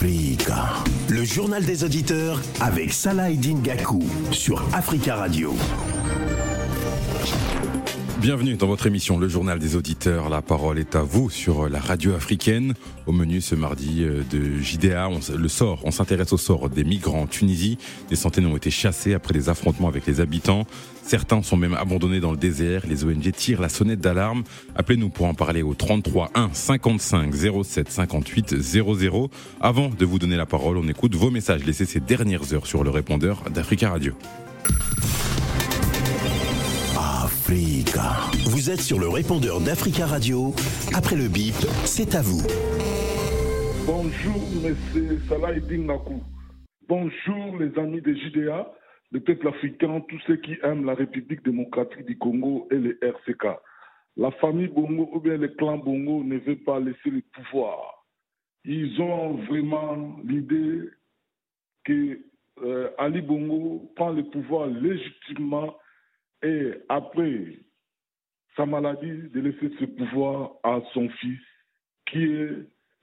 Le journal des auditeurs avec Salah Eddin Gakou sur Africa Radio. Bienvenue dans votre émission Le Journal des Auditeurs. La parole est à vous sur la radio africaine. Au menu ce mardi euh, de JDA, on, le sort, on s'intéresse au sort des migrants en Tunisie. Des centaines ont été chassés après des affrontements avec les habitants. Certains sont même abandonnés dans le désert. Les ONG tirent la sonnette d'alarme. Appelez-nous pour en parler au 33 1 55 07 58 00. Avant de vous donner la parole, on écoute vos messages laissés ces dernières heures sur le répondeur d'Africa Radio. Africa. Vous êtes sur le répondeur d'Africa Radio. Après le bip, c'est à vous. Bonjour, monsieur Salah Nakou. Bonjour, les amis de JDA, le peuple africain, tous ceux qui aiment la République démocratique du Congo et les RCK. La famille Bongo ou bien le clan Bongo ne veut pas laisser le pouvoir. Ils ont vraiment l'idée que euh, Ali Bongo prend le pouvoir légitimement et après sa maladie, de laisser ce pouvoir à son fils, qui est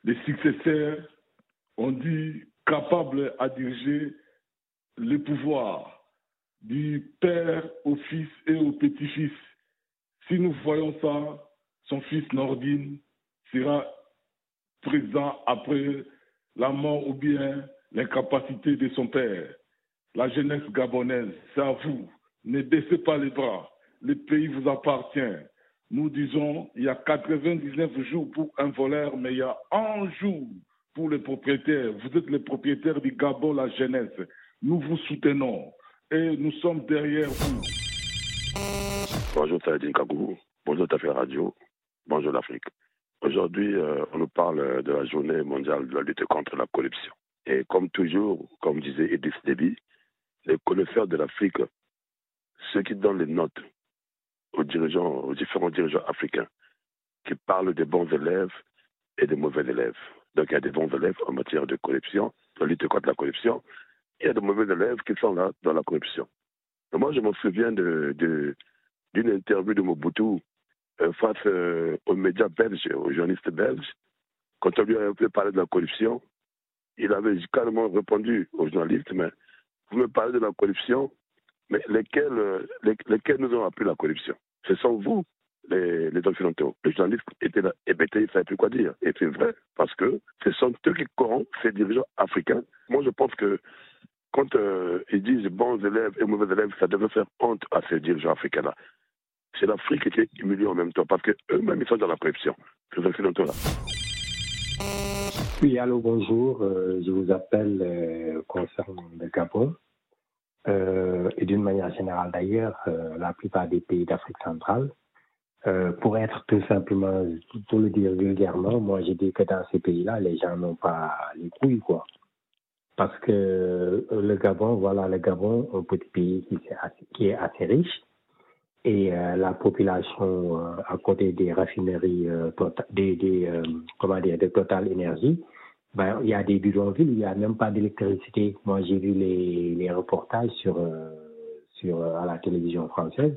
le successeur, on dit, capable à diriger le pouvoir du père au fils et au petit-fils. Si nous voyons ça, son fils Nordine sera présent après la mort ou bien l'incapacité de son père. La jeunesse gabonaise, c'est à vous ne baissez pas les bras. Le pays vous appartient. Nous disons, il y a 99 jours pour un voleur, mais il y a un jour pour les propriétaires. Vous êtes les propriétaires du Gabon, la jeunesse. Nous vous soutenons et nous sommes derrière vous. Bonjour Tadine Kagou, bonjour Tafé Radio, bonjour l'Afrique. Aujourd'hui, euh, on nous parle de la journée mondiale de la lutte contre la corruption. Et comme toujours, comme disait Edith Deby, les connaisseurs de l'Afrique ceux qui donnent les notes aux dirigeants, aux différents dirigeants africains, qui parlent des bons élèves et des mauvais élèves. Donc il y a des bons élèves en matière de corruption, de lutte contre la corruption. Il y a des mauvais élèves qui sont là dans la corruption. moi, je me souviens d'une de, d'une interview de Mobutu euh, face euh, aux médias belges, aux journalistes belges. Quand on lui a fait parler de la corruption, il avait carrément répondu aux journalistes, mais vous me parlez de la corruption, mais lesquels, euh, lesquels nous ont appris la corruption? Ce sont vous, les, les occidentaux. Les journalistes étaient là, hébétés, ils ne savaient plus quoi dire. Et c'est vrai, parce que ce sont eux qui corrompent ces dirigeants africains. Moi, je pense que quand euh, ils disent bons élèves et mauvais élèves, ça devait faire honte à ces dirigeants africains-là. C'est l'Afrique qui est humiliée en même temps, parce qu'eux-mêmes, ils sont dans la corruption, ces occidentaux-là. Oui, allô, bonjour. Euh, je vous appelle concernant le Gabon. Euh, et d'une manière générale d'ailleurs, euh, la plupart des pays d'Afrique centrale. Euh, pour être tout simplement, pour le dire vulgairement, moi j'ai dit que dans ces pays-là, les gens n'ont pas les couilles, quoi. Parce que le Gabon, voilà, le Gabon, un petit pays qui, est assez, riche, et la population à côté des raffineries, tota-, des, comment dire, de Total Énergie, ben, il y a des bidonvilles, il n'y a même pas d'électricité. Moi, j'ai vu les, reportages sur, euh, euh, à la télévision française.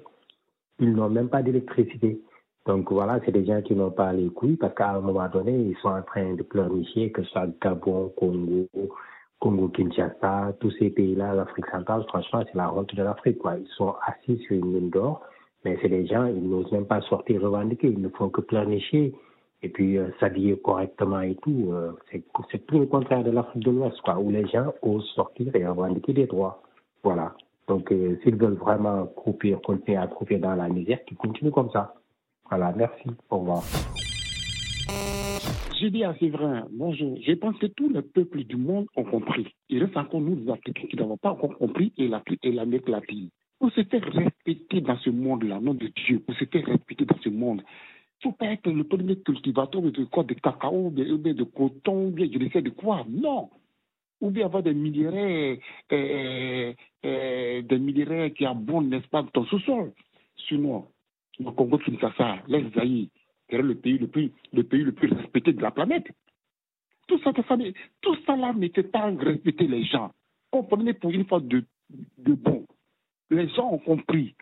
Ils n'ont même pas d'électricité. Donc voilà, c'est des gens qui n'ont pas les couilles parce qu'à un moment donné, ils sont en train de pleurnicher, que ce soit Gabon, Congo, Congo-Kinshasa, tous ces pays-là, l'Afrique centrale, franchement, c'est la honte de l'Afrique. Quoi. Ils sont assis sur une mine d'or, mais c'est des gens, ils n'osent même pas sortir revendiquer, ils ne font que pleurnicher et puis euh, s'habiller correctement et tout. Euh, c'est tout le contraire de l'Afrique de l'Ouest, quoi, où les gens osent sortir et revendiquer des droits. Voilà. Donc, euh, s'ils veulent vraiment croupir, continuer à croupir dans la misère, qu'ils continuent comme ça. Voilà, merci. Au revoir. J'ai dit à Séverin, bonjour, je pense que tous les peuples du monde ont compris. Il reste encore nous, les Africains, qui n'avons pas encore compris et la, et la mettre la pile. On se fait respecter dans ce monde-là, nom de Dieu. On se fait respecter dans ce monde. Il ne faut pas être le premier cultivateur de quoi, de cacao, de, de coton, ou bien je ne sais de quoi. Non. Ou bien avoir des minerais, euh, euh, des minerais qui abondent, n'est-ce pas, dans ce sol. Sinon, le Congo Kinshasa, l'Esaïe, c'est le pays le plus, le pays le plus respecté de la planète. Tout ça, tout ça là n'était pas respecter les gens. Comprenez pour une fois de, de bon. Les gens ont compris.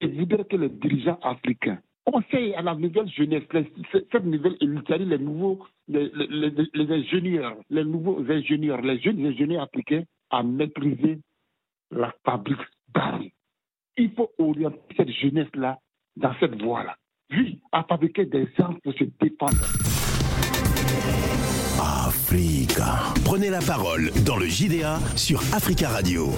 Et voudraient que les dirigeants africains conseille à la nouvelle jeunesse, cette nouvelle élite, les nouveaux, les, les, ingénieurs, les nouveaux ingénieurs, les jeunes ingénieurs appliqués à maîtriser la fabrique d'armes. Il faut orienter cette jeunesse-là dans cette voie-là. Oui, à fabriquer des armes pour se défendre. Africa. Prenez la parole dans le JDA sur Africa Radio.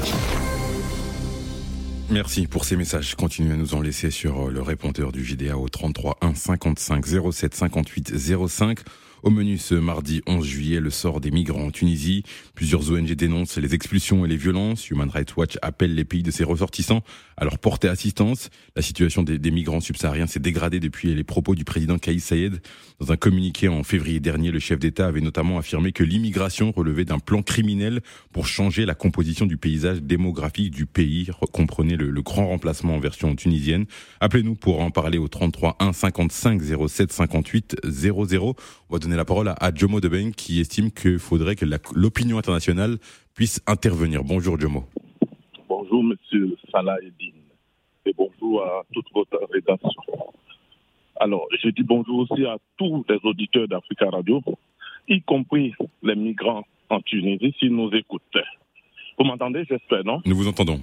Merci pour ces messages. Continuez à nous en laisser sur euh, le répondeur du JDA au 33 1 55 07 58 05. Au menu ce mardi 11 juillet, le sort des migrants en Tunisie. Plusieurs ONG dénoncent les expulsions et les violences. Human Rights Watch appelle les pays de ses ressortissants à leur porter assistance. La situation des, migrants subsahariens s'est dégradée depuis les propos du président Kaïs Saïed. Dans un communiqué en février dernier, le chef d'État avait notamment affirmé que l'immigration relevait d'un plan criminel pour changer la composition du paysage démographique du pays. Comprenez le, grand remplacement en version tunisienne. Appelez-nous pour en parler au 33 1 55 07 58 00. On va donner la parole à, Jomo Deben qui estime qu'il faudrait que l'opinion internationale puisse intervenir. Bonjour Jomo. Bonjour Monsieur Salah Eddin et bonjour à toute votre rédaction. Alors, je dis bonjour aussi à tous les auditeurs d'Africa Radio, y compris les migrants en Tunisie, s'ils nous écoutent. Vous m'entendez, j'espère, non? Nous vous entendons.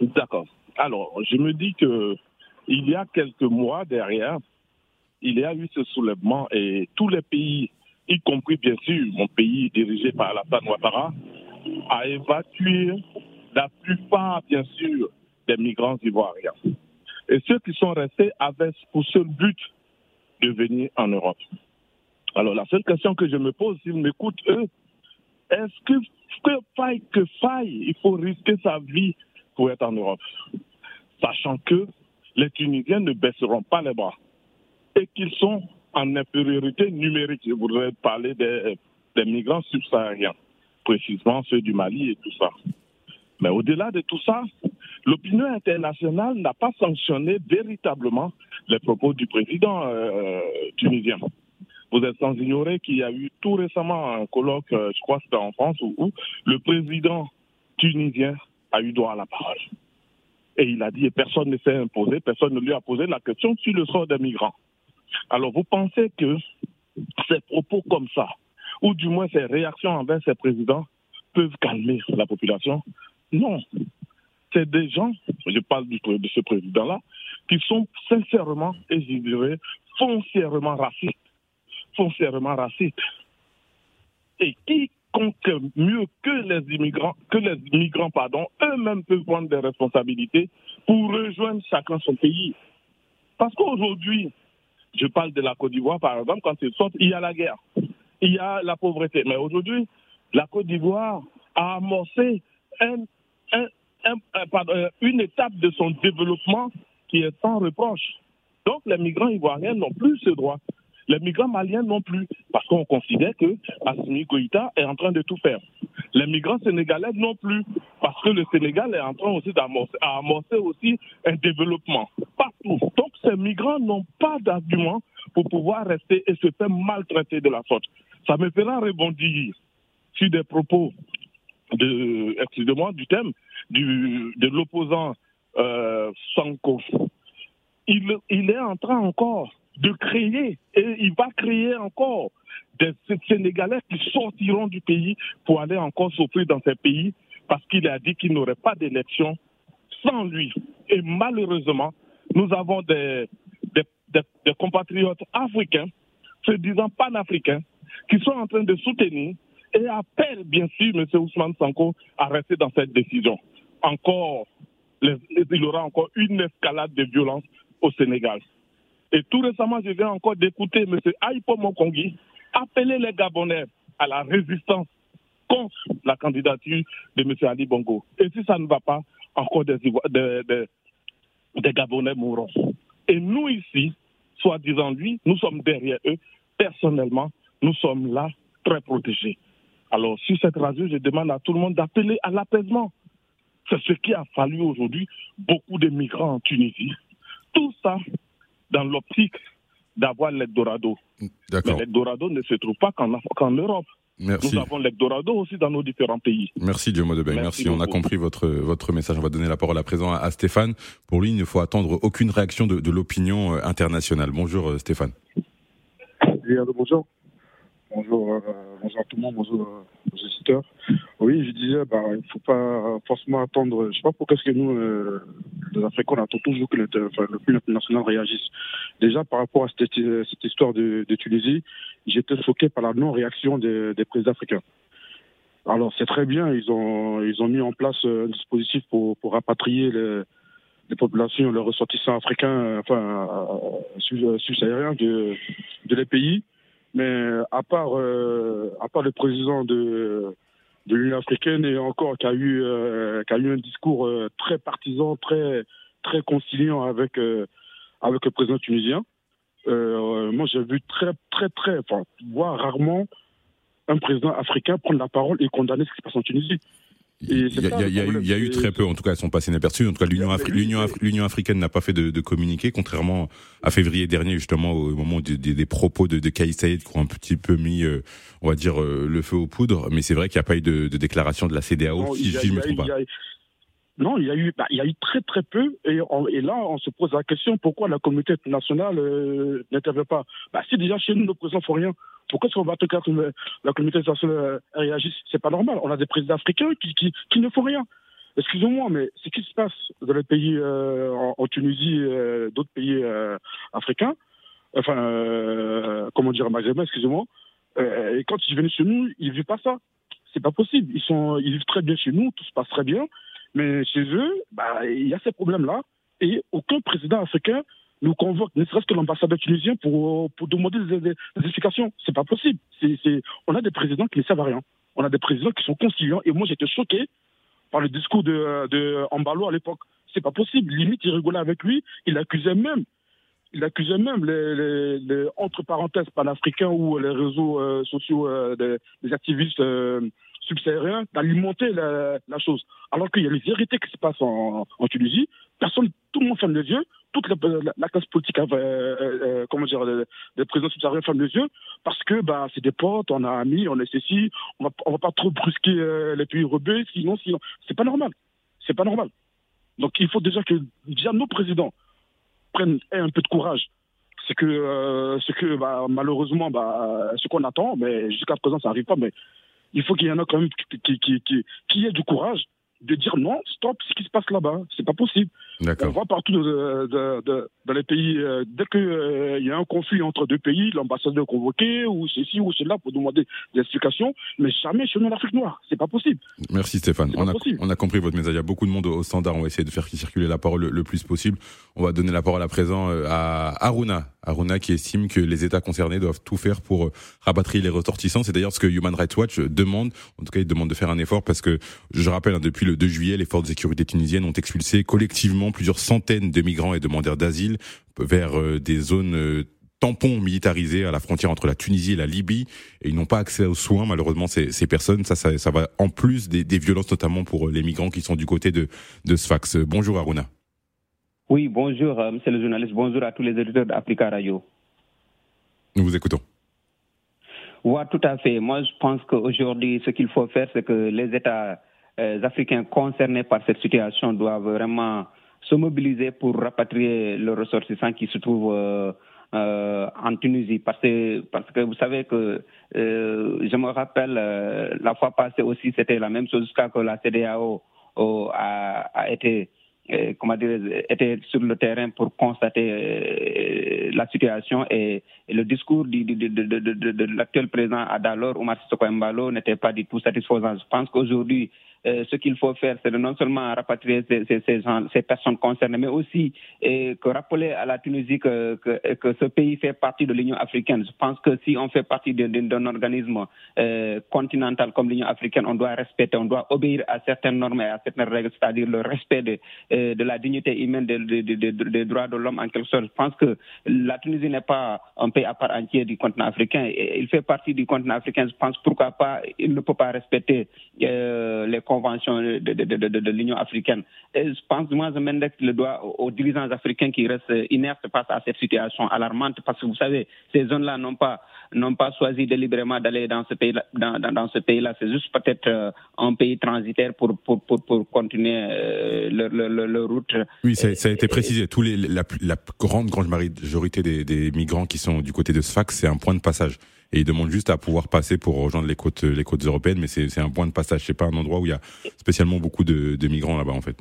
D'accord. Alors, je me dis que il y a quelques mois derrière, il y a eu ce soulèvement et tous les pays, y compris bien sûr mon pays dirigé par Alassane Ouattara, a évacué la plupart, bien sûr, des migrants ivoiriens. Et ceux qui sont restés avaient pour seul but de venir en Europe. Alors la seule question que je me pose, s'ils m'écoutent, eux, est-ce que, que faille que faille, il faut risquer sa vie pour être en Europe? Sachant que les Tunisiens ne baisseront pas les bras et qu'ils sont en infériorité numérique. Je voudrais parler des, migrants subsahariens, précisément ceux du Mali et tout ça. Mais au-delà de tout ça, l'opinion internationale n'a pas sanctionné véritablement les propos du président euh, tunisien. Vous êtes sans ignorer qu'il y a eu tout récemment un colloque, euh, je crois que c'était en France, où, le président tunisien a eu droit à la parole. Et il a dit, et personne ne s'est imposé, personne ne lui a posé la question sur le sort des migrants. Alors vous pensez que ces propos comme ça, ou du moins ces réactions envers ces présidents, peuvent calmer la population? Non. C'est des gens, je parle de ce président-là, qui sont sincèrement, et je dirais, foncièrement racistes. Foncièrement racistes. Et quiconque mieux que les immigrants, que les migrants, pardon, eux-mêmes peuvent prendre des responsabilités pour rejoindre chacun son pays. Parce qu'aujourd'hui, je parle de la Côte d'Ivoire, par exemple, quand ils sortent, il y a la guerre, il y a la pauvreté. Mais aujourd'hui, la Côte d'Ivoire a amorcé une étape de son développement qui est sans reproche. Donc les migrants ivoiriens n'ont plus ce droit. Les migrants maliens non plus, parce qu'on considère que Assimi Goïta est en train de tout faire. Les migrants sénégalais non plus, parce que le Sénégal est en train aussi d'amorcer aussi un développement partout. Donc ces migrants n'ont pas d'argument pour pouvoir rester et se faire maltraiter de la sorte. Ça me fera rebondir sur des propos de, excusez-moi, du thème du, de l'opposant euh, Sanko. Il est en train encore de créer, et il va créer encore des Sénégalais qui sortiront du pays pour aller encore souffrir dans ces pays parce qu'il a dit qu'il n'aurait pas d'élection sans lui. Et malheureusement, nous avons des, des, des, compatriotes africains, se disant panafricains, qui sont en train de soutenir et appellent bien sûr M. Ousmane Sanko à rester dans cette décision. Encore, il y aura encore une escalade de violence au Sénégal. Et tout récemment, je viens encore d'écouter M. Aïpo Mokongi appeler les Gabonais à la résistance contre la candidature de M. Ali Bongo. Et si ça ne va pas, encore des, Gabonais mourront. Et nous ici, soi-disant lui, nous sommes derrière eux. Personnellement, nous sommes là très protégés. Alors, sur cette radio, je demande à tout le monde d'appeler à l'apaisement. C'est ce qui a fallu aujourd'hui beaucoup de migrants en Tunisie. Tout ça dans l'optique d'avoir l'Eldorado. Mais l'Eldorado ne se trouve pas qu'en Europe. Merci. Nous avons l'Eldorado aussi dans nos différents pays. Merci Debay. Merci. Merci On a compris votre votre message. On va donner la parole à présent à, à Stéphane. Pour lui, il ne faut attendre aucune réaction de, de l'opinion euh, internationale. Bonjour euh, Stéphane. Bonjour. Bonjour, euh, bonjour à tout le monde, bonjour euh, aux auditeurs. Oui, je disais, bah, il ne faut pas forcément attendre. Je ne sais pas pourquoi est-ce que nous, euh, les Africains, on attend toujours que le, enfin, international réagisse. Déjà, par rapport à cette, histoire de, Tunisie, j'étais choqué par la non-réaction des, présidents africains. Alors, c'est très bien, ils ont, mis en place un dispositif pour, rapatrier les, populations, les ressortissants africains, enfin, subsahariens de, de les pays. Mais à part, euh, à part le président de, l'Union africaine et encore qui a eu, euh, qui a eu un discours euh, très partisan, très, très conciliant avec, euh, avec le président tunisien, euh, moi j'ai vu très, très, très, enfin, voire rarement un président africain prendre la parole et condamner ce qui se passe en Tunisie. Il y, y a- y eu, très peu, en tout cas, elles sont passées inaperçues. En tout cas, l'Union Afri- Afri- africaine n'a pas fait de, de communiqué, contrairement à février dernier, justement, au moment des, des- des propos de, de Saïd qui ont un petit peu mis, euh, on va dire, euh, le feu aux poudres. Mais c'est vrai qu'il n'y a pas eu de, de déclaration de la CDAO, Non, si, a- je il me trompe pas. Non, il y a eu, bah, il y a eu très très peu, et, on- et là on se pose la question pourquoi la communauté internationale euh, n'intervient pas? Bah, si déjà chez nous nos présidents font rien, pourquoi est-ce qu'on va que la, communauté internationale euh, réagisse? C'est pas normal. On a des présidents africains qui, qui, qui ne font rien. Excusez-moi, mais ce qui se passe dans les pays euh, en, Tunisie, euh, d'autres pays euh, africains, enfin, euh, comment dire, maghrébins, excusez-moi, quand ils viennent chez nous, ils vivent pas ça. C'est pas possible. Ils sont, ils vivent très bien chez nous, tout se passe très bien, mais chez eux, bah, il y a ces problèmes-là, et aucun président africain nous convoque, ne serait-ce que l'ambassadeur tunisien, pour, pour demander des, des- des explications. Pas possible. On a des présidents qui ne servent à rien. On a des présidents qui sont conciliants, et moi j'étais choqué par le discours de, de à l'époque. C'est pas possible. Limite, il rigolait avec lui. Il accusait même, il accusait même les, entre parenthèses panafricains ou les réseaux euh, sociaux euh, des, des activistes euh, d'alimenter la, chose. Alors qu'il y a les vérités qui se passent en, Tunisie. Personne, tout le monde ferme les yeux. Toute la, la- la classe politique, euh, euh, euh, comment dire, les présidents subsahariens ferment les yeux parce que bah c'est des potes, on a amis, on est ceci, on va, on va pas trop brusquer euh, les pays rebelles, sinon, sinon, c'est pas normal. C'est pas normal. Donc il faut déjà que déjà nos présidents prennent un peu de courage. C'est que, euh, c'est que bah, malheureusement, bah, ce qu'on attend, mais jusqu'à présent ça n'arrive pas, mais il faut qu'il y en a quand même qui, qui, ait du courage de dire non, stop, ce qui se passe là-bas, c'est pas possible. On voit partout de- de- de- dans les pays, euh, dès qu'il y a un conflit entre deux pays, l'ambassadeur est convoqué, ou ceci ou cela, pour demander des explications, mais jamais chez nous en Afrique noire. C'est pas possible. Merci Stéphane. On a, possible. on a compris votre message. Il y a beaucoup de monde au standard. On va essayer de faire circuler la parole le, le plus possible. On va donner la parole à présent euh, à Aruna. Aruna qui estime que les États concernés doivent tout faire pour euh, rapatrier les ressortissants. C'est d'ailleurs ce que Human Rights Watch demande. En tout cas, il demande de faire un effort parce que, je rappelle, hein, depuis le 2 juillet, les forces de sécurité tunisiennes ont expulsé collectivement plusieurs centaines de migrants et demandeurs d'asile vers euh, des zones euh, tampons militarisés à la frontière entre la Tunisie et la Libye et ils n'ont pas accès aux soins malheureusement ces, ces personnes ça, ça ça va en plus des, des violences notamment pour euh, les migrants qui sont du côté de de Sfax bonjour Aruna Oui, bonjour, monsieur le journaliste. Bonjour à tous les éditeurs d'Africa Radio. nous vous écoutons Oui, tout à fait. Moi, je pense qu'aujourd'hui, ce qu'il faut faire, c'est que les États euh, africains concernés par cette situation doivent vraiment se mobiliser pour rapatrier leurs ressortissants qui se trouvent euh, euh, en Tunisie. Parce que, parce que vous savez que, euh, je me rappelle, euh, la fois passée aussi, c'était la même chose jusqu'à que la CDAO euh, a, a été comment dire, était sur le terrain pour constater la situation et, le discours de, de, de, de, l'actuel président Adalor, Omar Sissoko Embalo, n'était pas du tout satisfaisant. Je pense qu'aujourd'hui, euh, ce qu'il faut faire, c'est de non seulement rapatrier ces, ces, ces, gens, ces personnes concernées, mais aussi euh, que rappeler à la Tunisie que, que, que ce pays fait partie de l'Union africaine. Je pense que si on fait partie d'un organisme euh, continental comme l'Union africaine, on doit respecter, on doit obéir à certaines normes et à certaines règles, c'est-à-dire le respect de, euh, de la dignité humaine, des de, de, droits de l'homme en quelque sorte. Je pense que la Tunisie n'est pas un pays à part entière du continent africain. Et il fait partie du continent africain. Je pense pourquoi pas, il ne peut pas respecter euh, les conventions de, de, l'Union africaine. Et je pense, moi, je m'indexe le doigt aux, dirigeants africains qui restent inertes face à cette situation alarmante, parce que vous savez, ces zones-là n'ont pas n'ont pas choisi délibérément d'aller dans ce pays-là. Dans, dans, ce pays-là, c'est juste peut-être euh, un pays transitaire pour pour, pour, pour continuer euh, leur, leur, leur, route. Oui, ça, ça a été précisé. Tous les la, la grande grande majorité des, des migrants qui sont du côté de Sfax, c'est un point de passage et ils demandent juste à pouvoir passer pour rejoindre les côtes, les côtes européennes, mais c'est un point de passage. C'est pas un endroit où il y a spécialement beaucoup de, de migrants là-bas en fait.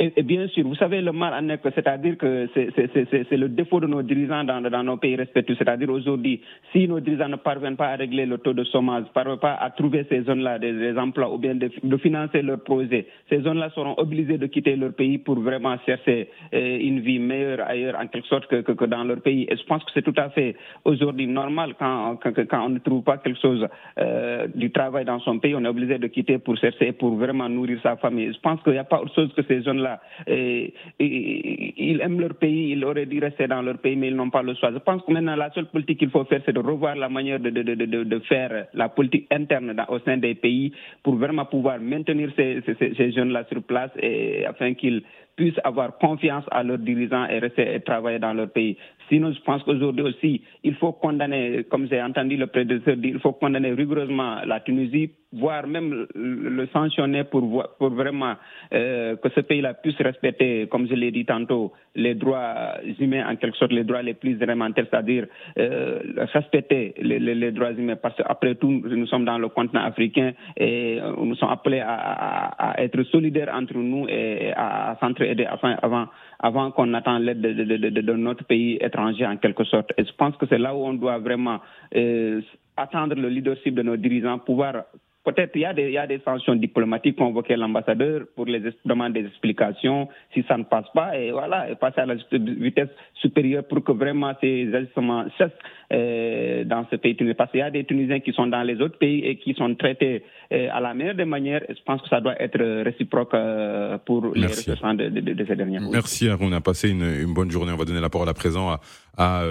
Et, bien sûr, vous savez, le mal en est que, c'est-à-dire que c'est le défaut de nos dirigeants dans, dans nos pays respectifs. C'est-à-dire aujourd'hui, si nos dirigeants ne parviennent pas à régler le taux de chômage, ne parviennent pas à trouver ces zones-là des, emplois ou bien de, financer leurs projets, ces zones-là seront obligées de quitter leur pays pour vraiment chercher euh, une vie meilleure ailleurs, en quelque sorte, que, que, dans leur pays. Et je pense que c'est tout à fait aujourd'hui normal quand, quand, quand, on ne trouve pas quelque chose euh, du travail dans son pays, on est obligé de quitter pour chercher, pour vraiment nourrir sa famille. Je pense qu'il n'y a pas autre chose que ces zones-là et, ils aiment leur pays, ils auraient dû rester dans leur pays, mais ils n'ont pas le choix. Je pense que maintenant, la seule politique qu'il faut faire, c'est de revoir la manière de, faire la politique interne au sein des pays pour vraiment pouvoir maintenir ces jeunes-là sur place et afin qu'ils puissent avoir confiance à leurs dirigeants et rester et travailler dans leur pays. Sinon, je pense qu'aujourd'hui aussi, il faut condamner, comme j'ai entendu le prédécesseur dire, il faut condamner rigoureusement la Tunisie, voire même le sanctionner pour, pour vraiment euh, que ce pays-là puisse respecter, comme je l'ai dit tantôt, les droits humains, en quelque sorte les droits les plus élémentaires, c'est-à-dire euh, respecter les, les, droits humains, parce qu'après tout, nous sommes dans le continent africain et nous sommes appelés à, à, à être solidaires entre nous et à, à s'entraider afin, avant avant qu'on attende l'aide de, de, de, de, notre pays étranger en quelque sorte. Et je pense que c'est là où on doit vraiment euh, attendre le leadership de nos dirigeants, pouvoir Peut-être il y, a des, il y a des sanctions diplomatiques, convoquer l'ambassadeur pour les demander des explications si ça ne passe pas, et voilà, et passer à la vitesse supérieure pour que vraiment ces ajustements cessent euh, dans ce pays tunisien. Parce qu'il y a des Tunisiens qui sont dans les autres pays et qui sont traités euh, à la meilleure des manières. je pense que ça doit être réciproque euh, pour les ressortissants de, de, ces derniers. Merci On a passé une, une, bonne journée. On va donner la parole à présent à, à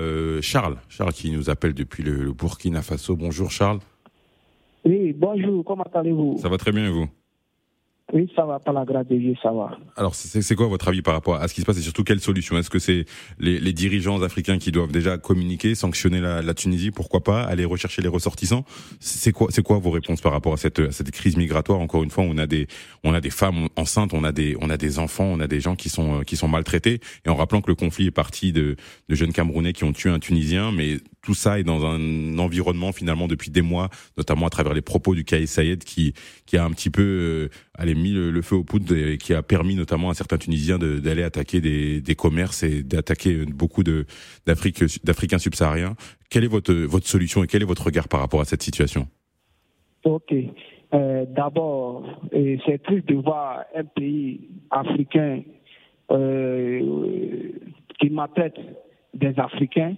Charles. Charles qui nous appelle depuis le Burkina Faso. Bonjour Charles. Oui, bonjour, comment allez-vous? Ça va très bien et vous? Oui, ça va, pas la grâce de Dieu, ça va. Alors, c'est quoi votre avis par rapport à ce qui se passe et surtout quelle solution? Est-ce que c'est les, les, dirigeants africains qui doivent déjà communiquer, sanctionner la, la Tunisie, pourquoi pas, aller rechercher les ressortissants? C'est quoi, c'est quoi vos réponses par rapport à cette, à cette crise migratoire? Encore une fois, on a des, on a des femmes enceintes, on a des, on a des enfants, on a des gens qui sont, qui sont maltraités. Et en rappelant que le conflit est parti de, de jeunes Camerounais qui ont tué un Tunisien, mais tout ça est dans un environnement finalement depuis des mois, notamment à travers les propos du Kaïs Sayed qui, a un petit peu euh, mis le, feu aux poudres et qui a permis notamment à certains Tunisiens d'aller attaquer des, commerces et d'attaquer beaucoup d'Africains subsahariens. Quelle est votre, votre solution et quel est votre regard par rapport à cette situation? Ok. Euh, D'abord, c'est triste de voir un pays africain euh, qui maltraite des Africains.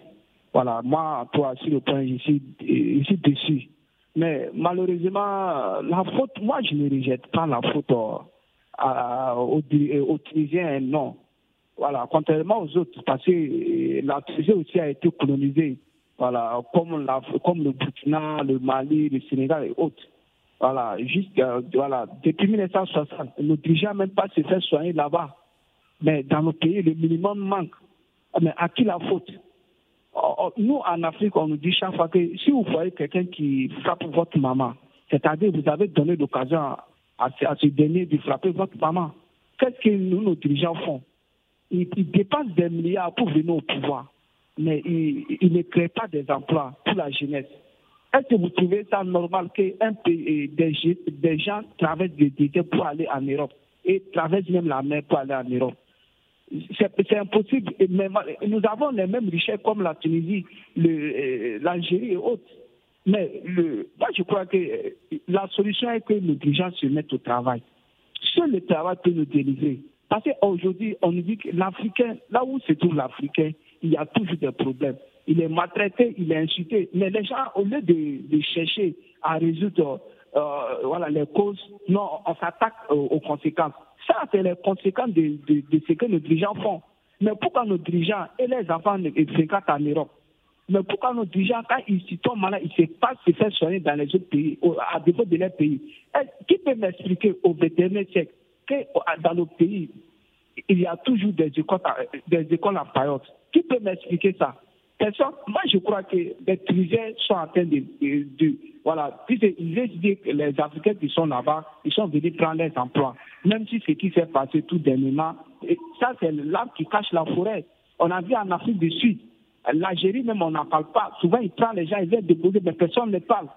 Voilà, moi, toi, sur le point, je suis, je suis déçu mais malheureusement, la faute, moi je ne rejette pas la faute euh, aux, Tunisiens, non. Voilà, contrairement aux autres, parce que euh, la Tunisie aussi a été colonisée, voilà, comme, la, comme le Burkina, le Mali, le Sénégal et autres. Voilà, juste, euh, voilà, depuis 1960, nos dirigeants même pas se faire soigner là-bas. Mais dans nos pays, le minimum manque. Mais à qui la faute? Nous, en Afrique, on nous dit chaque fois que si vous voyez quelqu'un qui frappe votre maman, c'est-à-dire vous avez donné l'occasion à, ce dernier de frapper votre maman, qu'est-ce que nous, nos dirigeants font? Ils, dépensent des milliards pour venir au pouvoir, mais ils, ne créent pas des emplois pour la jeunesse. Est-ce que vous trouvez ça normal qu'un pays, des, des gens traversent des désert pour aller en Europe et traversent même la mer pour aller en Europe? C'est impossible. Mais nous avons les mêmes richesses comme la Tunisie, euh, l'Algérie et autres. Mais le, moi, je crois que euh, la solution est que nos dirigeants se mettent au travail. Seul le travail peut nous délivrer. Parce qu'aujourd'hui, on nous dit que l'Africain, là où se trouve l'Africain, il y a toujours des problèmes. Il est maltraité, il est insulté. Mais les gens, au lieu de, chercher à résoudre voilà, les causes, non, on s'attaque aux conséquences. Ça, c'est les conséquences de, ce que nos dirigeants font. Mais pourquoi nos dirigeants et les enfants fréquentent en Europe? Mais pourquoi nos dirigeants, quand ils s'y tombent malades, ils ne savent pas se faire soigner dans les autres pays, à défaut de leur pays? Qui peut m'expliquer au XXIe siècle que dans nos pays, il y a toujours des écoles, des écoles en Qui peut m'expliquer ça? Personne. Moi, je crois que les Tunisiens sont en train de. de, voilà, ils disent que les Africains qui sont là-bas, ils sont venus prendre leurs emplois. Même si ce qui s'est passé tout dernièrement, ça, c'est l'arbre qui cache la forêt. On a vu en Afrique du Sud, l'Algérie même, on n'en parle pas. Souvent, ils prennent les gens, ils viennent déposer, mais personne ne parle.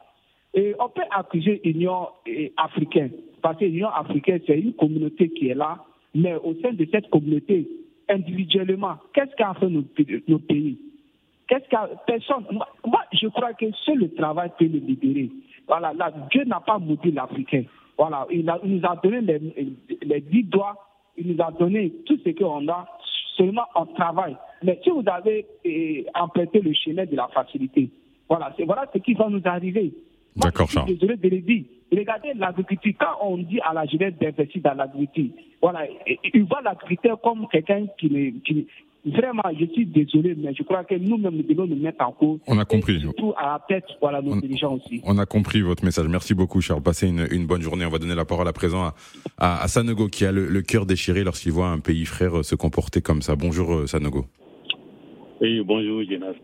Et on peut accuser l'Union africaine, parce que l'Union africaine, c'est une communauté qui est là, mais au sein de cette communauté, individuellement, qu'est-ce qu'a fait nos pays? Qu'est-ce que personne moi, je crois que seul le travail peut le libérer. Voilà, là, Dieu n'a pas maudit l'Africain. Voilà, il, nous a donné les, dix doigts, il nous a donné tout ce qu'on a, seulement en travail. Mais si vous avez eh, emprunté le chemin de la facilité, voilà, c'est voilà ce qui va nous arriver. D'accord, Charles. Désolé de le dire. Regardez l'agriculture. Quand on dit à la jeunesse d'investir dans l'agriculture, voilà, il voit l'agriculteur comme quelqu'un qui, qui, Vraiment, je suis désolé, mais je crois que nous-mêmes, nous devons nous mettre en cause. On a compris. Surtout à la tête, voilà, nos dirigeants aussi. On a compris votre message. Merci beaucoup, Charles. Passez une, une bonne journée. On va donner la parole à présent à, à, Sanogo, qui a le, cœur déchiré lorsqu'il voit un pays frère se comporter comme ça. Bonjour, euh, Sanogo. Oui, bonjour, Jonas.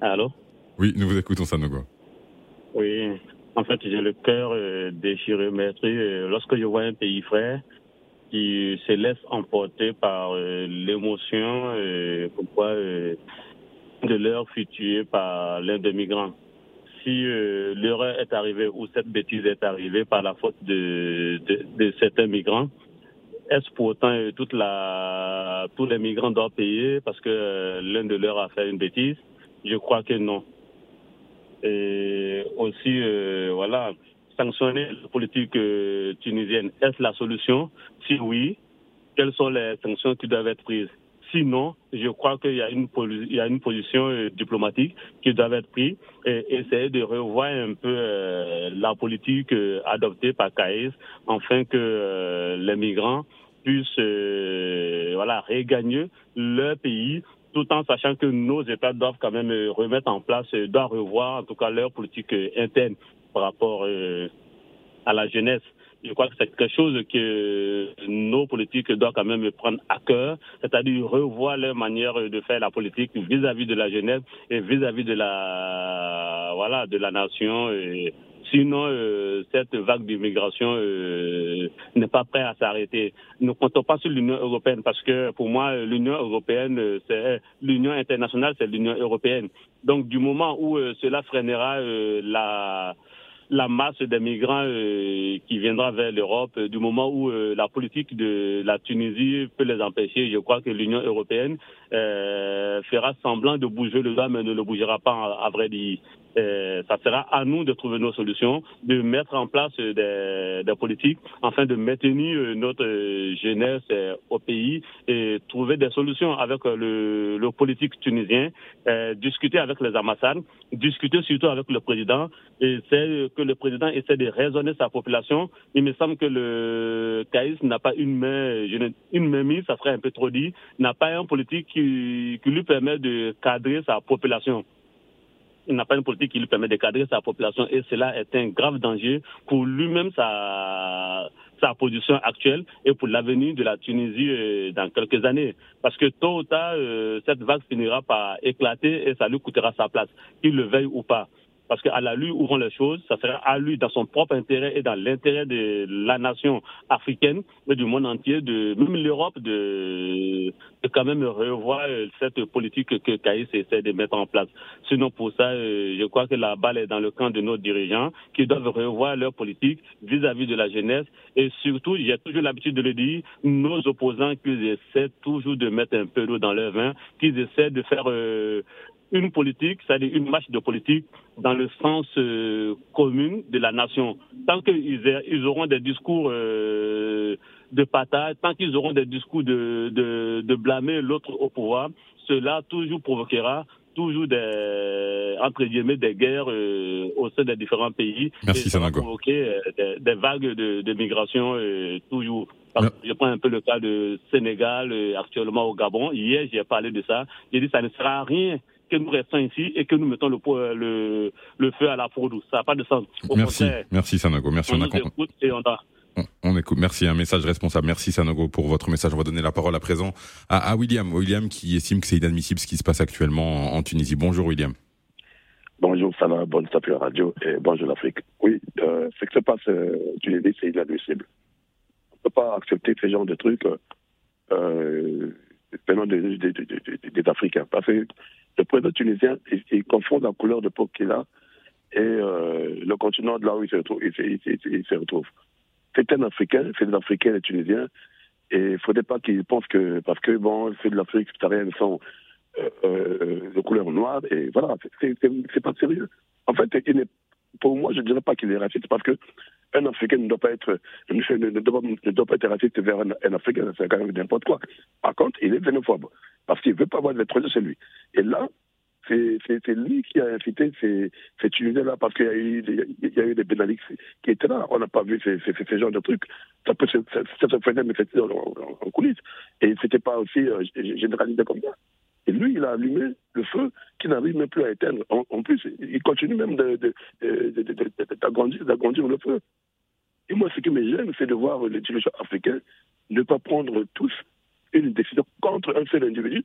Allô? Oui, nous vous écoutons, Sanogo. Oui, en fait, j'ai le cœur euh, déchiré, maître. Euh, lorsque je vois un pays frère, qui se laisse emporter par euh, l'émotion euh, pourquoi euh, de leur fut tué par l'un des migrants. Si l'erreur est arrivée ou cette bêtise est arrivée par la faute de, de, certains migrants, est-ce pourtant toute la, tous les migrants doivent payer parce que l'un de leurs a fait une bêtise? Je crois que non. Et aussi, voilà, sanctionner la politique euh, tunisienne, est-ce la solution? Si oui, quelles sont les sanctions qui doivent être prises? Sinon, je crois qu'il y a une, position euh, diplomatique qui doit être prise et essayer de revoir un peu euh, la politique adoptée par CAES afin que les migrants puissent regagner leur pays tout en sachant que nos États doivent quand même remettre en place, doivent revoir en tout cas leur politique interne par rapport euh, à la jeunesse. Je crois que c'est quelque chose que nos politiques doivent quand même prendre à cœur, c'est-à-dire revoir leur manière de faire la politique vis-à-vis de la jeunesse et vis-à-vis de la voilà de la nation. Sinon, euh, cette vague d'immigration euh, n'est pas prête à s'arrêter. Nous ne comptons pas sur l'Union européenne parce que pour moi, l'Union européenne, c'est l'Union internationale, c'est l'Union européenne. Donc, du moment où cela freinera la la masse des migrants euh, qui viendra vers l'Europe, euh, du moment où euh, la politique de la Tunisie peut les empêcher, je crois que l'Union européenne fera semblant de bouger le doigt, mais ne le bougera pas à vrai dire. Euh, ça sera à nous de trouver nos solutions, de mettre en place des, des politiques afin de maintenir euh, notre euh, jeunesse au pays et trouver des solutions avec le, le politique tunisien, discuter avec les ambassades, discuter surtout avec le président et c'est que le président essaie de raisonner sa population. Il me semble que le CAIS n'a pas une main, une main mise, ça serait un peu trop dit, n'a pas un politique qui, qui lui permet de cadrer sa population il n'a pas une politique qui lui permet de cadrer sa population et cela est un grave danger pour lui-même sa, sa position actuelle et pour l'avenir de la Tunisie euh, dans quelques années. Parce que tôt ou tard, euh, cette vague finira par éclater et ça lui coûtera sa place, qu'il le veuille ou pas. Parce qu'à la lui où vont les choses, ça sera à lui, dans son propre intérêt et dans l'intérêt de la nation africaine, mais du monde entier, de même l'Europe, de, quand même revoir euh, cette politique que Caïs essaie de mettre en place. Sinon, pour ça, euh, je crois que la balle est dans le camp de nos dirigeants qui doivent revoir leur politique vis-à-vis de la jeunesse. Et surtout, j'ai toujours l'habitude de le dire, nos opposants qui essaient toujours de mettre un peu d'eau dans leur vin, qui essaient de faire euh, une politique, c'est-à-dire une marche de politique dans le sens euh, commun de la nation. Tant qu'ils ils auront des discours euh, de patate, tant qu'ils auront des discours de, de, de blâmer l'autre au pouvoir, cela toujours provoquera toujours des entre guillemets des guerres euh, au sein des différents pays. Merci, et ça va provoquer des, des, vagues de, de migration toujours. Je prends un peu le cas de Sénégal actuellement au Gabon. Hier, j'ai parlé de ça. J'ai dit ça ne sert à rien que nous restons ici et que nous mettons le, le, le feu à la fraude. Ça n'a pas de sens. merci, merci Sanogo. Merci. On, on écoute et on a... On, écoute. Merci, un message responsable. Merci Sanogo pour votre message. On va donner la parole à présent à, à William. William qui estime que c'est inadmissible ce qui se passe actuellement en, en Tunisie. Bonjour William. Bonjour Salah, bonne tapis radio et bonjour l'Afrique. Oui, euh, ce qui se passe euh, en Tunisie, c'est inadmissible. On ne peut pas accepter ce genre de trucs euh, venant des, des, des, des, Africains. Parce que le président tunisien, il, confond la couleur de peau qu'il a et euh, le continent de là où il se retrouve. C'est un Africain, c'est des Africains et Tunisiens. Et il ne faudrait pas qu'ils pensent que, parce que bon, c'est de l'Afrique subsaharienne, sont euh, euh, de couleur noire, et voilà, c'est pas sérieux. En fait, pour moi, je ne dirais pas qu'il est raciste, parce que un Africain ne doit pas être, ne doit, pas être raciste vers un, Africain, c'est quand même n'importe quoi. Par contre, il est xénophobe, parce qu'il ne veut pas avoir d'étrangers chez lui. Et là, c'est lui qui a invité ces, ces Tunisiens-là parce qu'il y, a eu, des Benalix qui étaient là. On n'a pas vu ces, ces, ces, genres de trucs. Ça peut se, faisait, mais c'était en, coulisses. Et c'était pas aussi euh, généralisé comme ça. Et lui, il a allumé le feu qui n'arrive même plus à éteindre. En, plus, il continue même d'agrandir le feu. Et moi, ce qui me gêne, c'est de voir les dirigeants africains ne pas prendre tous une décision contre un seul individu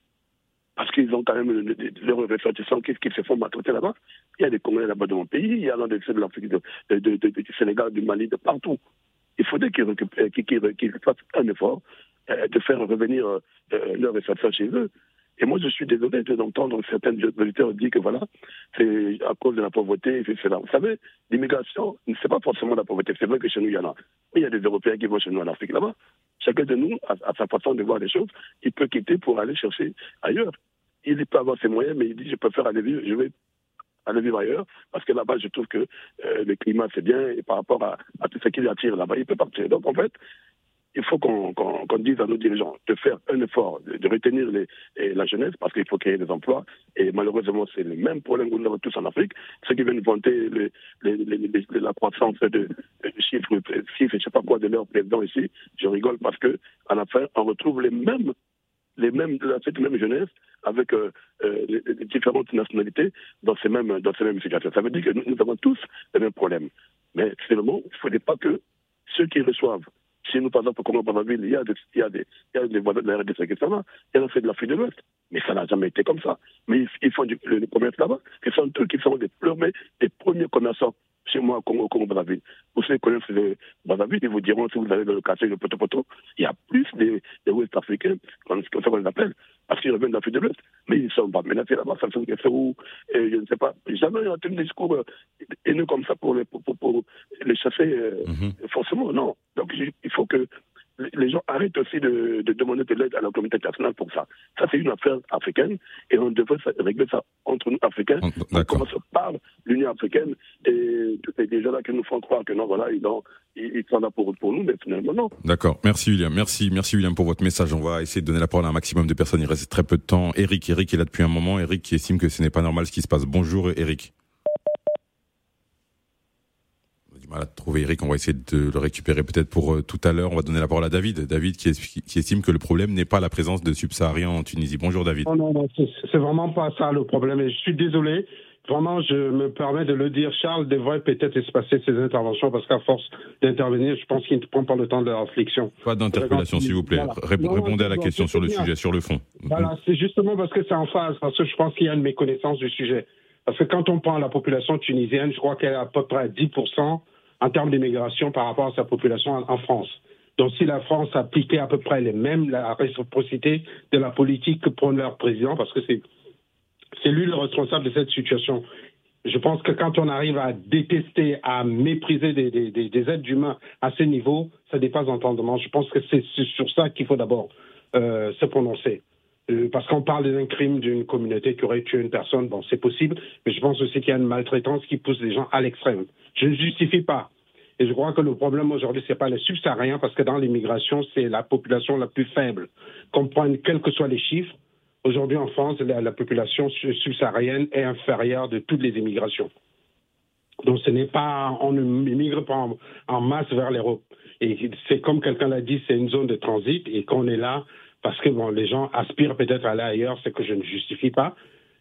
parce qu'ils ont quand même leurs ressortissants qui, se font maltraiter là-bas. Il y a des Congolais là-bas de mon pays, il y a des de l'Afrique, du Sénégal, du Mali, de partout. Il faudrait qu'ils qu qu fassent un effort euh, de faire revenir euh, leurs ressortissants chez eux. Et moi, je suis désolé d'entendre certains auditeurs dire que voilà, c'est à cause de la pauvreté, c'est cela. Vous savez, l'immigration, c'est pas forcément la pauvreté. C'est vrai que chez nous, il y en a. Il y a des Européens qui vont chez nous en Afrique là-bas. Chacun de nous, à, sa façon de voir les choses, il peut quitter pour aller chercher ailleurs. Il peut avoir ses moyens, mais il dit, je préfère aller vivre, je vais aller vivre ailleurs, parce que là-bas, je trouve que euh, le climat, c'est bien, et par rapport à, tout ce qui attire là-bas, il peut partir. Donc, en fait, il faut qu'on qu qu dise à nos dirigeants de faire un effort, de, retenir la jeunesse, parce qu'il faut créer des emplois. Et malheureusement, c'est le même problème que nous avons tous en Afrique. Ceux qui viennent vanter la croissance de, chiffres, chiffres, je sais pas quoi, de leur président ici, je rigole parce que à la fin, on retrouve les mêmes les mêmes, cette même jeunesse avec euh, euh, différentes nationalités dans ces mêmes, dans ces mêmes situations. Ça veut dire que nous, nous avons tous les mêmes problèmes. Mais finalement, il ne faudrait pas que ceux qui reçoivent chez nous, par exemple, comme Brazzaville, il y a des, il y a des, il y a des voisins de la RDC qui sont là. Il y fait de l'Afrique de l'Ouest. Mais ça n'a jamais été comme ça. Mais ils, ils font du, commerce là-bas. Ce sont eux qui sont des, des premiers commerçants chez moi au Congo, Congo Brazzaville. Vous savez connaissent le Brazzaville, ils vous diront si vous allez dans le quartier de Poto il y a plus des, des Ouest africains, comme ça qu'on les appelle, parce qu'ils reviennent d'Afrique de l'Ouest. Mais ils ne sont pas menacés là-bas, ça fait où, et je ne sais pas. Jamais entendu des discours euh, haineux comme ça pour les, pour, pour, pour les chasser, euh, mm -hmm. forcément, non. Donc il faut que les gens arrêtent aussi de, de demander de l'aide à la communauté internationale pour ça. Ça, c'est une affaire africaine et on devrait régler ça entre nous, Africains. On commence par l'Union africaine et tous ces gens-là qui nous font croire que non, voilà, ils, ont, ils, sont là pour, pour nous, mais finalement, non. D'accord. Merci, William. Merci, merci, William, pour votre message. On va essayer de donner la parole à un maximum de personnes. Il reste très peu de temps. Eric, Eric est là depuis un moment. Eric qui estime que ce n'est pas normal ce qui se passe. Bonjour, Eric. Mal à trouver Eric. On va essayer de le récupérer peut-être pour euh, tout à l'heure. On va donner la parole à David. David qui, est, qui estime que le problème n'est pas la présence de subsahariens en Tunisie. Bonjour David. Non, non, non c'est vraiment pas ça le problème. Et je suis désolé. Vraiment, je me permets de le dire. Charles devrait peut-être espacer ses interventions parce qu'à force d'intervenir, je pense qu'il ne prend pas le temps de la réflexion. Pas d'interpellation, s'il vous plaît. Voilà. Répondez non, à la question sur le bien. sujet, sur le fond. Voilà, c'est justement parce que c'est en phase, parce que je pense qu'il y a une méconnaissance du sujet. Parce que quand on prend la population tunisienne, je crois qu'elle est à peu près à 10% en termes d'immigration par rapport à sa population en, France. Donc si la France appliquait à peu près les mêmes, la réciprocité de la politique que prône leur président, parce que c'est c'est lui le responsable de cette situation. Je pense que quand on arrive à détester, à mépriser des, des, des, des êtres humains à ce niveau, ça dépasse l'entendement. Je pense que c'est sur ça qu'il faut d'abord euh, se prononcer. Euh, parce qu'on parle d'un crime d'une communauté qui aurait tué une personne, bon, c'est possible, mais je pense aussi qu'il y a une maltraitance qui pousse les gens à l'extrême. Je ne justifie pas. Et je crois que le problème aujourd'hui, ce n'est pas les subsahariens, parce que dans l'immigration, c'est la population la plus faible. Qu'on prenne quels que soient les chiffres, aujourd'hui en France, la, la population subsaharienne est inférieure de toutes les immigrations. Donc ce n'est pas, on ne migre pas en, en masse vers l'Europe. Et c'est comme quelqu'un l'a dit, c'est une zone de transit et qu'on est là parce que bon, les gens aspirent peut-être à aller ailleurs, ce que je ne justifie pas.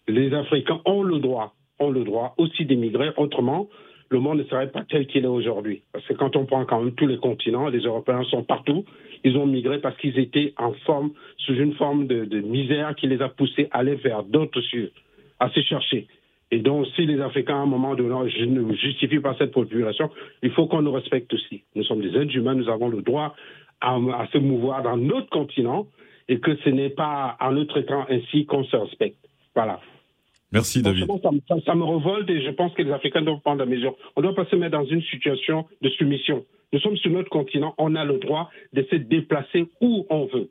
Les Africains ont le droit, ont le droit aussi d'émigrer. Autrement, le monde ne serait pas tel qu'il est aujourd'hui. Parce que quand on prend quand même tous les continents, les Européens sont partout. Ils ont migré parce qu'ils étaient en forme, sous une forme de, misère qui les a poussés à aller vers d'autres cieux, à se chercher. Et donc, si les Africains, à un moment donné, je ne justifie pas cette population, il faut qu'on nous respecte aussi. Nous sommes des êtres humains, nous avons le droit à se mouvoir dans notre continent et que ce n'est pas en nous traitant ainsi qu'on se respecte. Voilà. Merci David. Ça, ça, ça, me révolte et je pense que les Africains doivent prendre la mesure. On ne doit pas se mettre dans une situation de soumission. Nous sommes sur notre continent, on a le droit de se déplacer où on veut.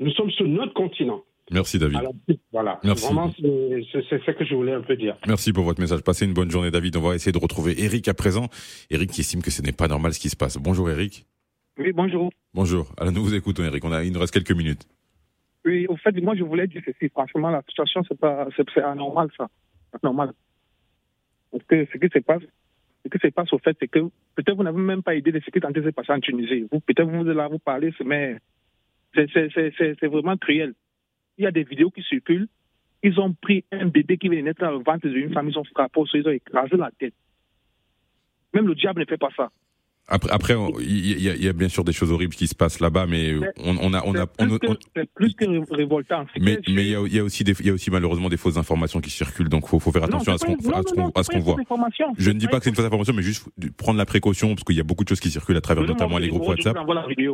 Nous sommes sur notre continent. Merci David. Alors, voilà. Merci. Vraiment, c'est ce que je voulais un peu dire. Merci pour votre message. Passez une bonne journée David. On va essayer de retrouver Eric à présent. Eric qui estime que ce n'est pas normal ce qui se passe. Bonjour Eric. Oui, bonjour. Bonjour. Alors nous vous écoutons Eric. On a, il nous reste quelques minutes. Oui, au fait, moi je voulais dire ceci. Franchement, la situation, c'est pas, c'est anormal ça. C'est normal. Parce que ce qui se passe, ce qui se passe au fait, c'est que peut-être vous n'avez même pas idée de ce qui est en train de se passer en Tunisie. Vous, peut-être vous là, vous parlez, mais c'est vraiment cruel. Il y a des vidéos qui circulent. Ils ont pris un bébé qui venait naître dans le ventre d'une femme, ils ont frappé, ils ont écrasé la tête. Même le diable ne fait pas ça. Après, après, il y, y, a bien sûr des choses horribles qui se passent là-bas, mais on, on, a, on a, on, c'est plus que révoltant. Mais, mais il y a, y a aussi des, il y a aussi malheureusement des fausses informations qui circulent, donc faut, faut faire attention non, à ce qu'on, à ce qu'on, voit. Je ne dis pas que c'est une fausse information, mais juste prendre la précaution parce qu'il y a beaucoup de choses qui circulent à travers non, notamment les groupes WhatsApp.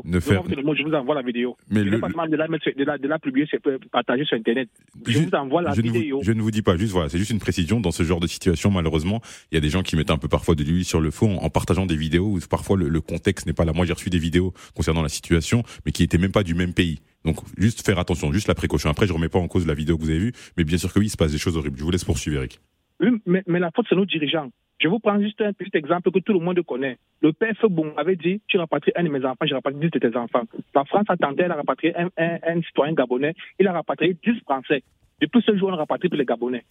Ne faire. Je vous envoie la vidéo. Mais je le, pas de la, mettre, de la, de la publier, c'est partager sur Internet. Je, vous envoie la vidéo. Ne vous, je ne vous dis pas, juste voilà, c'est juste une précision. Dans ce genre de situation, malheureusement, il y a des gens qui mettent un peu parfois de l'huile sur le feu en, partageant des vidéos où parfois le, contexte n'est pas là. Moi, j'ai reçu des vidéos concernant la situation, mais qui étaient même pas du même pays. Donc, juste faire attention, juste la précaution. Après, je remets pas en cause la vidéo que vous avez vue, mais bien sûr que oui, il se passe des choses horribles. Je vous laisse poursuivre, Eric. Oui, mais, la faute, c'est nos dirigeants. Je vous prends juste un petit exemple que tout le monde connaît. Le père Febon avait dit, tu rapatries un de mes enfants, je rapatrie 10 de tes enfants. La France a tenté, elle a rapatrié un, citoyen gabonais, il a rapatrié 10 Français. Depuis ce jour, on rapatrie pour les Gabonais.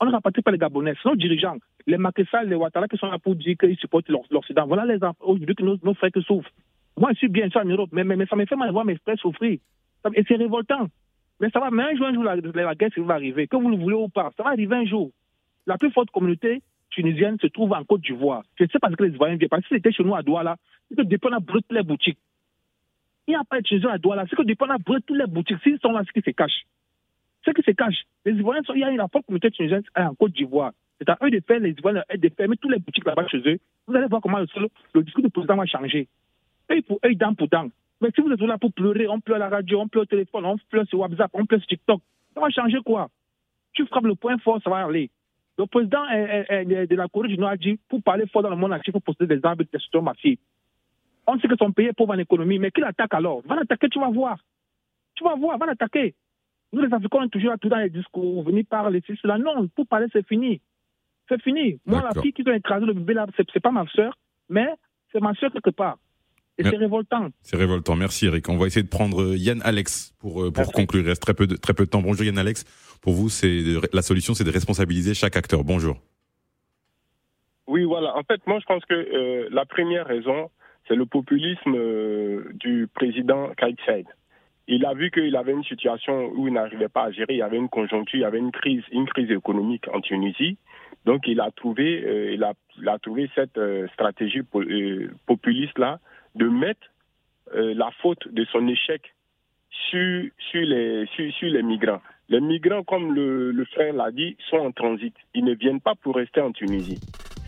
On ne rapatrie pas les Gabonais, c'est nos dirigeants. Les Macky les Ouattara qui sont là pour dire qu'ils supportent l'Occident. Voilà les aujourd'hui que nos, nos frères qui souffrent. Moi, je suis bien sûr en Europe, mais, mais, mais ça me fait mal de voir mes frères souffrir. Et c'est révoltant. Mais ça va, mais un jour, un jour, la, la guerre va arriver. Que vous le voulez ou pas, ça va arriver un jour. La plus forte communauté tunisienne se trouve en Côte d'Ivoire. C'est parce que les Ivoiriens viennent. Parce que si c'était chez nous à Douala, c'est que depuis on a brûlé toutes les boutiques. Il n'y a pas de Tunisiens à Douala, c'est que depuis on a brûlé toutes les boutiques. S'ils sont là, c'est qui se cachent. Ce qui se cache. Les Ivoiriens sont, il y a une forte communauté tunisienne en Côte d'Ivoire. C'est à eux de faire, les Ivoiriens de fermer toutes les boutiques là-bas chez eux. Vous allez voir comment le, discours du président va changer œil pour dent pour dent. Mais si vous êtes là pour pleurer, on pleure à la radio, on pleure au téléphone, on pleure sur WhatsApp, on pleure sur TikTok, ça va changer quoi? Tu frappes le point fort, ça va aller. Le président de la Corée du Nord a dit pour parler fort dans le monde entier, il faut posséder des armes de destruction massive. On sait que son pays est pauvre en économie, mais qui l'attaque alors? Va l'attaquer, tu vas voir. Tu vas voir, va l'attaquer. Nous, les Africains, on est toujours là, tout dans les discours, venir parler, c'est cela. Non, pour parler, c'est fini. C'est fini. Moi, la fille qui a écrasé le bébé là, c'est pas ma soeur, mais c'est ma soeur quelque part. Et c'est révoltant. C'est révoltant. Merci Eric. On va essayer de prendre Yann Alex pour pour conclure. Il reste très peu de très peu de temps. Bonjour Yann Alex. Pour vous, c'est la solution, c'est de responsabiliser chaque acteur. Bonjour. Oui, voilà. En fait, moi, je pense que euh, la première raison, c'est le populisme euh, du président Kais Saied. Il a vu qu'il avait une situation où il n'arrivait pas à gérer. Il y avait une conjoncture, il y avait une crise, une crise économique en Tunisie. Donc, il a trouvé, euh, il a, trouvé cette stratégie populiste là de mettre euh, la faute de son échec sur, les, migrants. Les migrants, comme le, le frère l'a dit, sont en transit. Ils ne viennent pas pour rester en Tunisie.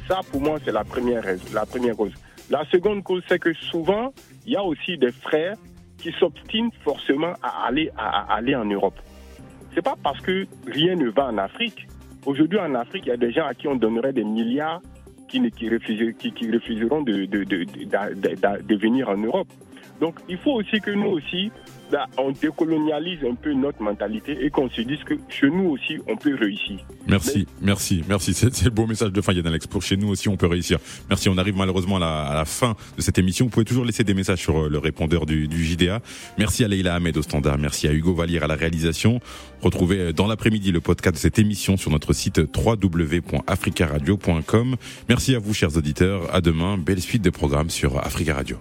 Ça, pour moi, c'est la première, la première cause. La seconde cause, c'est que souvent, il y a aussi des frères s'obstinent forcément à aller, à, aller en Europe. C'est pas parce que rien ne va en Afrique. Aujourd'hui, en Afrique, il y a des gens à qui on donnerait des milliards qui, qui, refuser, qui, qui refuseront de, de, de, venir en Europe. Donc il faut aussi que nous aussi, là, on décolonialise un peu notre mentalité et qu'on se dise que chez nous aussi, on peut réussir. Merci, Mais... merci, merci. C'est le beau message de fin, Yann Alex. Pour chez nous aussi, on peut réussir. Merci. On arrive malheureusement à la, à la, fin de cette émission. Vous pouvez toujours laisser des messages sur le répondeur du, du JDA. Merci à Leïla Ahmed au standard. Merci à Hugo Vallière à la réalisation. Retrouvez dans l'après-midi le podcast de cette émission sur notre site www.africaradio.com. Merci à vous, chers auditeurs. À demain. Belle suite de programmes sur Africa Radio.